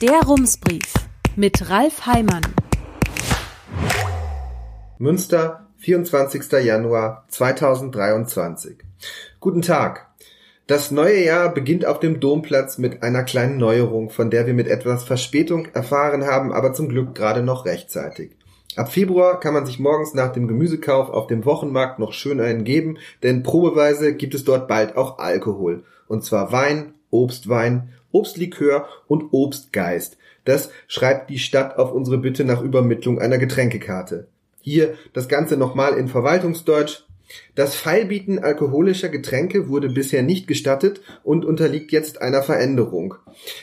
Der Rumsbrief mit Ralf Heimann. Münster, 24. Januar 2023. Guten Tag. Das neue Jahr beginnt auf dem Domplatz mit einer kleinen Neuerung, von der wir mit etwas Verspätung erfahren haben, aber zum Glück gerade noch rechtzeitig. Ab Februar kann man sich morgens nach dem Gemüsekauf auf dem Wochenmarkt noch schön einen geben, denn probeweise gibt es dort bald auch Alkohol. Und zwar Wein, Obstwein Obstlikör und Obstgeist. Das schreibt die Stadt auf unsere Bitte nach Übermittlung einer Getränkekarte. Hier das Ganze nochmal in Verwaltungsdeutsch. Das Feilbieten alkoholischer Getränke wurde bisher nicht gestattet und unterliegt jetzt einer Veränderung.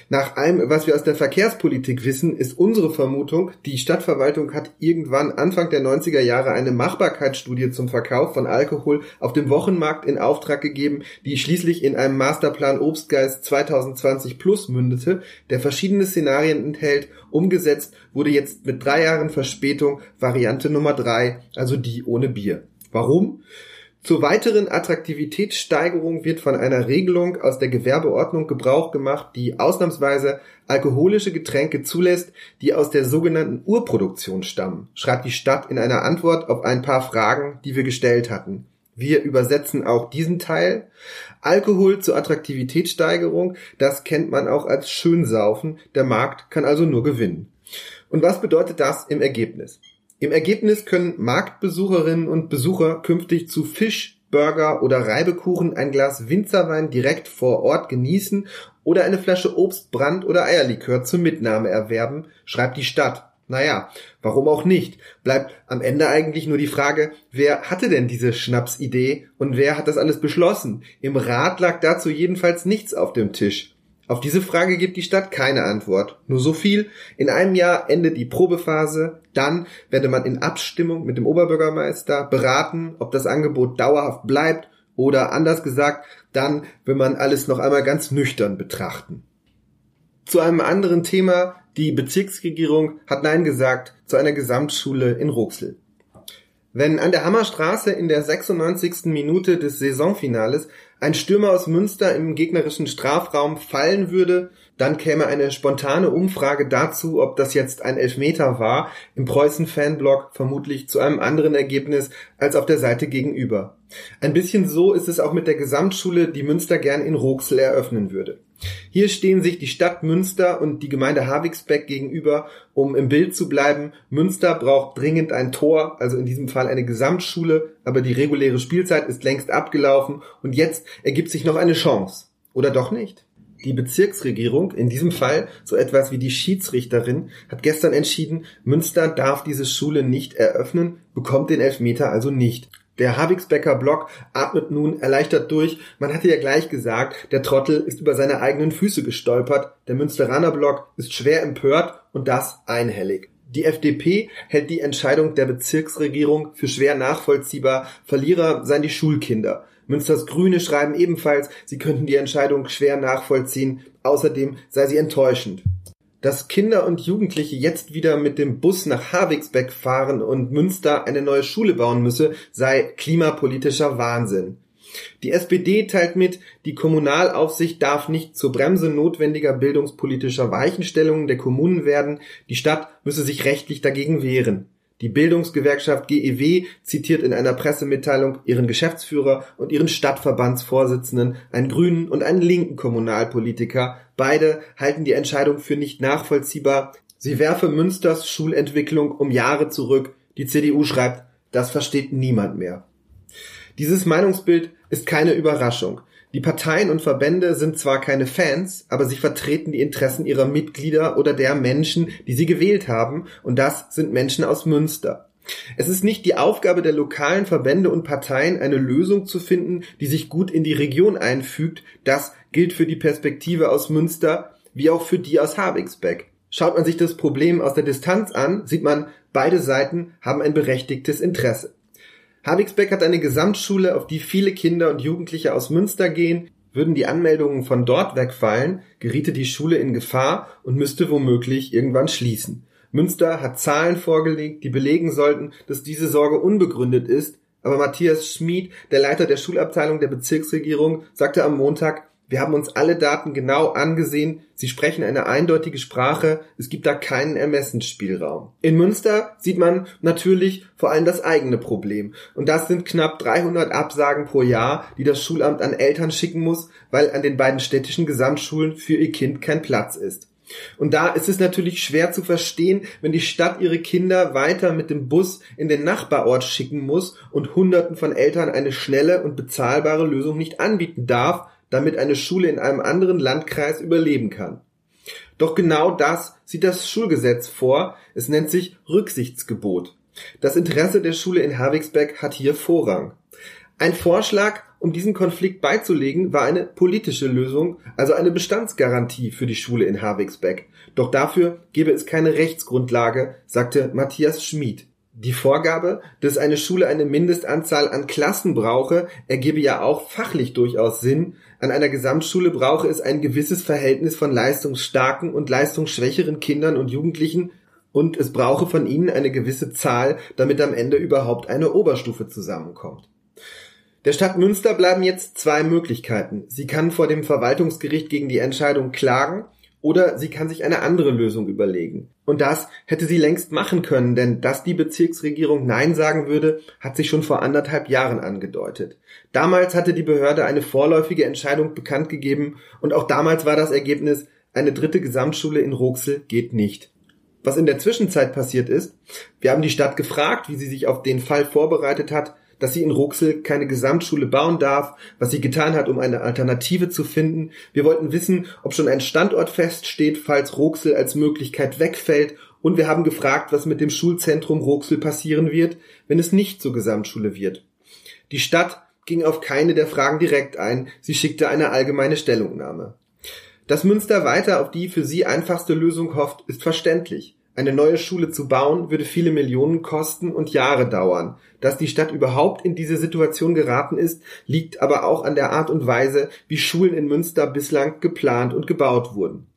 Nach allem, was wir aus der Verkehrspolitik wissen, ist unsere Vermutung, die Stadtverwaltung hat irgendwann Anfang der 90er Jahre eine Machbarkeitsstudie zum Verkauf von Alkohol auf dem Wochenmarkt in Auftrag gegeben, die schließlich in einem Masterplan Obstgeist 2020 Plus mündete, der verschiedene Szenarien enthält. Umgesetzt wurde jetzt mit drei Jahren Verspätung Variante Nummer drei, also die ohne Bier. Warum? Zur weiteren Attraktivitätssteigerung wird von einer Regelung aus der Gewerbeordnung Gebrauch gemacht, die ausnahmsweise alkoholische Getränke zulässt, die aus der sogenannten Urproduktion stammen, schreibt die Stadt in einer Antwort auf ein paar Fragen, die wir gestellt hatten. Wir übersetzen auch diesen Teil. Alkohol zur Attraktivitätssteigerung, das kennt man auch als Schönsaufen. Der Markt kann also nur gewinnen. Und was bedeutet das im Ergebnis? Im Ergebnis können Marktbesucherinnen und Besucher künftig zu Fisch, Burger oder Reibekuchen ein Glas Winzerwein direkt vor Ort genießen oder eine Flasche Obst, Brand oder Eierlikör zur Mitnahme erwerben, schreibt die Stadt. Naja, warum auch nicht? Bleibt am Ende eigentlich nur die Frage, wer hatte denn diese Schnapsidee und wer hat das alles beschlossen? Im Rat lag dazu jedenfalls nichts auf dem Tisch. Auf diese Frage gibt die Stadt keine Antwort. Nur so viel. In einem Jahr endet die Probephase. Dann werde man in Abstimmung mit dem Oberbürgermeister beraten, ob das Angebot dauerhaft bleibt oder anders gesagt, dann will man alles noch einmal ganz nüchtern betrachten. Zu einem anderen Thema. Die Bezirksregierung hat Nein gesagt zu einer Gesamtschule in Ruxel. Wenn an der Hammerstraße in der 96. Minute des Saisonfinales ein Stürmer aus Münster im gegnerischen Strafraum fallen würde, dann käme eine spontane Umfrage dazu, ob das jetzt ein Elfmeter war, im Preußen-Fanblog vermutlich zu einem anderen Ergebnis als auf der Seite gegenüber. Ein bisschen so ist es auch mit der Gesamtschule, die Münster gern in Roxel eröffnen würde. Hier stehen sich die Stadt Münster und die Gemeinde Havigsbeck gegenüber, um im Bild zu bleiben. Münster braucht dringend ein Tor, also in diesem Fall eine Gesamtschule, aber die reguläre Spielzeit ist längst abgelaufen und jetzt ergibt sich noch eine Chance. Oder doch nicht? Die Bezirksregierung, in diesem Fall so etwas wie die Schiedsrichterin, hat gestern entschieden, Münster darf diese Schule nicht eröffnen, bekommt den Elfmeter also nicht. Der Habigsbecker Block atmet nun erleichtert durch. Man hatte ja gleich gesagt, der Trottel ist über seine eigenen Füße gestolpert. Der Münsteraner Block ist schwer empört und das einhellig. Die FDP hält die Entscheidung der Bezirksregierung für schwer nachvollziehbar. Verlierer seien die Schulkinder. Münsters Grüne schreiben ebenfalls, sie könnten die Entscheidung schwer nachvollziehen. Außerdem sei sie enttäuschend. Dass Kinder und Jugendliche jetzt wieder mit dem Bus nach Havigsbeck fahren und Münster eine neue Schule bauen müsse, sei klimapolitischer Wahnsinn. Die SPD teilt mit, die Kommunalaufsicht darf nicht zur Bremse notwendiger bildungspolitischer Weichenstellungen der Kommunen werden, die Stadt müsse sich rechtlich dagegen wehren. Die Bildungsgewerkschaft GEW zitiert in einer Pressemitteilung ihren Geschäftsführer und ihren Stadtverbandsvorsitzenden, einen grünen und einen linken Kommunalpolitiker. Beide halten die Entscheidung für nicht nachvollziehbar. Sie werfe Münsters Schulentwicklung um Jahre zurück. Die CDU schreibt, das versteht niemand mehr. Dieses Meinungsbild ist keine Überraschung. Die Parteien und Verbände sind zwar keine Fans, aber sie vertreten die Interessen ihrer Mitglieder oder der Menschen, die sie gewählt haben, und das sind Menschen aus Münster. Es ist nicht die Aufgabe der lokalen Verbände und Parteien, eine Lösung zu finden, die sich gut in die Region einfügt. Das gilt für die Perspektive aus Münster wie auch für die aus Habigsbeck. Schaut man sich das Problem aus der Distanz an, sieht man, beide Seiten haben ein berechtigtes Interesse. Havigsbeck hat eine Gesamtschule, auf die viele Kinder und Jugendliche aus Münster gehen. Würden die Anmeldungen von dort wegfallen, geriete die Schule in Gefahr und müsste womöglich irgendwann schließen. Münster hat Zahlen vorgelegt, die belegen sollten, dass diese Sorge unbegründet ist, aber Matthias Schmid, der Leiter der Schulabteilung der Bezirksregierung, sagte am Montag, Wir haben uns alle Daten genau angesehen. Sie sprechen eine eindeutige Sprache. Es gibt da keinen Ermessensspielraum. In Münster sieht man natürlich vor allem das eigene Problem. Und das sind knapp 300 Absagen pro Jahr, die das Schulamt an Eltern schicken muss, weil an den beiden städtischen Gesamtschulen für ihr Kind kein Platz ist. Und da ist es natürlich schwer zu verstehen, wenn die Stadt ihre Kinder weiter mit dem Bus in den Nachbarort schicken muss und Hunderten von Eltern eine schnelle und bezahlbare Lösung nicht anbieten darf, damit eine Schule in einem anderen Landkreis überleben kann. Doch genau das sieht das Schulgesetz vor. Es nennt sich Rücksichtsgebot. Das Interesse der Schule in Herwigsbeck hat hier Vorrang. Ein Vorschlag, um diesen Konflikt beizulegen, war eine politische Lösung, also eine Bestandsgarantie für die Schule in Herwigsbeck. Doch dafür gebe es keine Rechtsgrundlage, sagte Matthias Schmid. Die Vorgabe, dass eine Schule eine Mindestanzahl an Klassen brauche, ergebe ja auch fachlich durchaus Sinn. An einer Gesamtschule brauche es ein gewisses Verhältnis von leistungsstarken und leistungsschwächeren Kindern und Jugendlichen und es brauche von ihnen eine gewisse Zahl, damit am Ende überhaupt eine Oberstufe zusammenkommt. Der Stadt Münster bleiben jetzt zwei Möglichkeiten. Sie kann vor dem Verwaltungsgericht gegen die Entscheidung klagen oder sie kann sich eine andere Lösung überlegen. Und das hätte sie längst machen können, denn dass die Bezirksregierung Nein sagen würde, hat sich schon vor anderthalb Jahren angedeutet. Damals hatte die Behörde eine vorläufige Entscheidung bekannt gegeben und auch damals war das Ergebnis, eine dritte Gesamtschule in Roxel geht nicht. Was in der Zwischenzeit passiert ist, wir haben die Stadt gefragt, wie sie sich auf den Fall vorbereitet hat, dass sie in Ruxel keine Gesamtschule bauen darf, was sie getan hat, um eine Alternative zu finden. Wir wollten wissen, ob schon ein Standort feststeht, falls Ruxel als Möglichkeit wegfällt. Und wir haben gefragt, was mit dem Schulzentrum Ruxel passieren wird, wenn es nicht zur Gesamtschule wird. Die Stadt ging auf keine der Fragen direkt ein. Sie schickte eine allgemeine Stellungnahme. Dass Münster weiter auf die für sie einfachste Lösung hofft, ist verständlich. Eine neue Schule zu bauen würde viele Millionen kosten und Jahre dauern. Dass die Stadt überhaupt in diese Situation geraten ist, liegt aber auch an der Art und Weise, wie Schulen in Münster bislang geplant und gebaut wurden.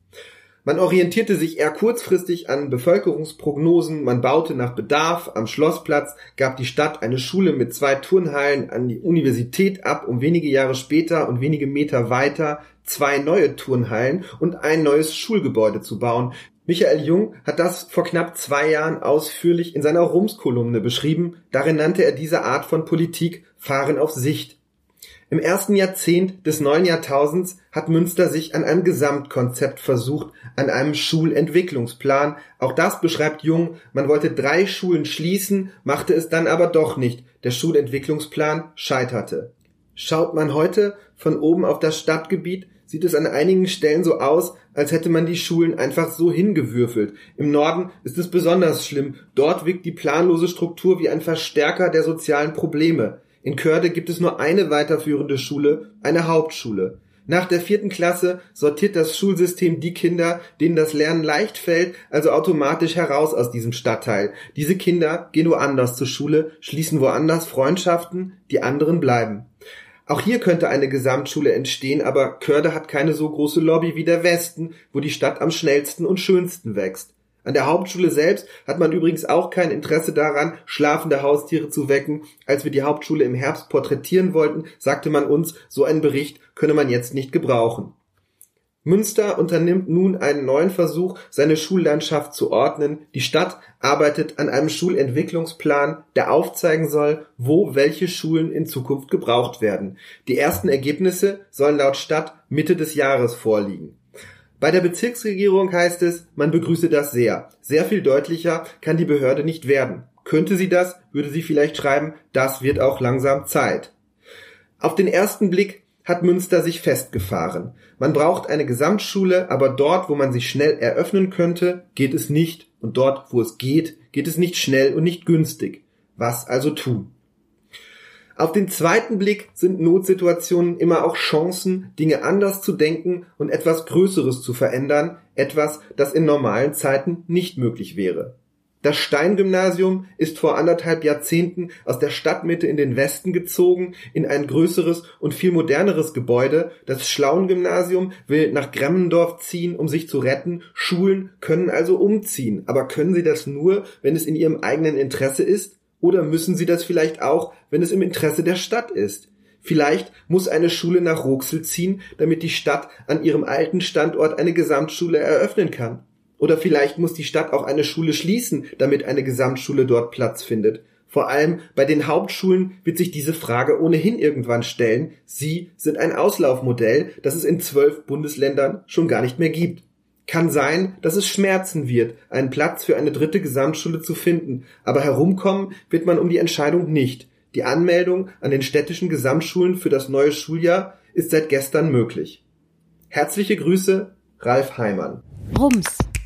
Man orientierte sich eher kurzfristig an Bevölkerungsprognosen, man baute nach Bedarf, am Schlossplatz gab die Stadt eine Schule mit zwei Turnhallen an die Universität ab, um wenige Jahre später und wenige Meter weiter zwei neue Turnhallen und ein neues Schulgebäude zu bauen, Michael Jung hat das vor knapp zwei Jahren ausführlich in seiner Rums-Kolumne beschrieben. Darin nannte er diese Art von Politik Fahren auf Sicht. Im ersten Jahrzehnt des neuen Jahrtausends hat Münster sich an einem Gesamtkonzept versucht, an einem Schulentwicklungsplan. Auch das beschreibt Jung. Man wollte drei Schulen schließen, machte es dann aber doch nicht. Der Schulentwicklungsplan scheiterte. Schaut man heute von oben auf das Stadtgebiet, sieht es an einigen Stellen so aus, als hätte man die Schulen einfach so hingewürfelt. Im Norden ist es besonders schlimm. Dort wirkt die planlose Struktur wie ein Verstärker der sozialen Probleme. In Körde gibt es nur eine weiterführende Schule, eine Hauptschule. Nach der vierten Klasse sortiert das Schulsystem die Kinder, denen das Lernen leicht fällt, also automatisch heraus aus diesem Stadtteil. Diese Kinder gehen woanders zur Schule, schließen woanders Freundschaften, die anderen bleiben. Auch hier könnte eine Gesamtschule entstehen, aber Körde hat keine so große Lobby wie der Westen, wo die Stadt am schnellsten und schönsten wächst. An der Hauptschule selbst hat man übrigens auch kein Interesse daran, schlafende Haustiere zu wecken. Als wir die Hauptschule im Herbst porträtieren wollten, sagte man uns, so einen Bericht könne man jetzt nicht gebrauchen. Münster unternimmt nun einen neuen Versuch, seine Schullandschaft zu ordnen. Die Stadt arbeitet an einem Schulentwicklungsplan, der aufzeigen soll, wo welche Schulen in Zukunft gebraucht werden. Die ersten Ergebnisse sollen laut Stadt Mitte des Jahres vorliegen. Bei der Bezirksregierung heißt es, man begrüße das sehr. Sehr viel deutlicher kann die Behörde nicht werden. Könnte sie das, würde sie vielleicht schreiben, das wird auch langsam Zeit. Auf den ersten Blick hat Münster sich festgefahren. Man braucht eine Gesamtschule, aber dort, wo man sich schnell eröffnen könnte, geht es nicht, und dort, wo es geht, geht es nicht schnell und nicht günstig. Was also tun? Auf den zweiten Blick sind Notsituationen immer auch Chancen, Dinge anders zu denken und etwas Größeres zu verändern, etwas, das in normalen Zeiten nicht möglich wäre. Das Steingymnasium ist vor anderthalb Jahrzehnten aus der Stadtmitte in den Westen gezogen, in ein größeres und viel moderneres Gebäude. Das Schlauengymnasium will nach Gremmendorf ziehen, um sich zu retten. Schulen können also umziehen. Aber können sie das nur, wenn es in ihrem eigenen Interesse ist? Oder müssen sie das vielleicht auch, wenn es im Interesse der Stadt ist? Vielleicht muss eine Schule nach Roxel ziehen, damit die Stadt an ihrem alten Standort eine Gesamtschule eröffnen kann. Oder vielleicht muss die Stadt auch eine Schule schließen, damit eine Gesamtschule dort Platz findet. Vor allem bei den Hauptschulen wird sich diese Frage ohnehin irgendwann stellen. Sie sind ein Auslaufmodell, das es in zwölf Bundesländern schon gar nicht mehr gibt. Kann sein, dass es schmerzen wird, einen Platz für eine dritte Gesamtschule zu finden, aber herumkommen wird man um die Entscheidung nicht. Die Anmeldung an den städtischen Gesamtschulen für das neue Schuljahr ist seit gestern möglich. Herzliche Grüße, Ralf Heimann. Rums,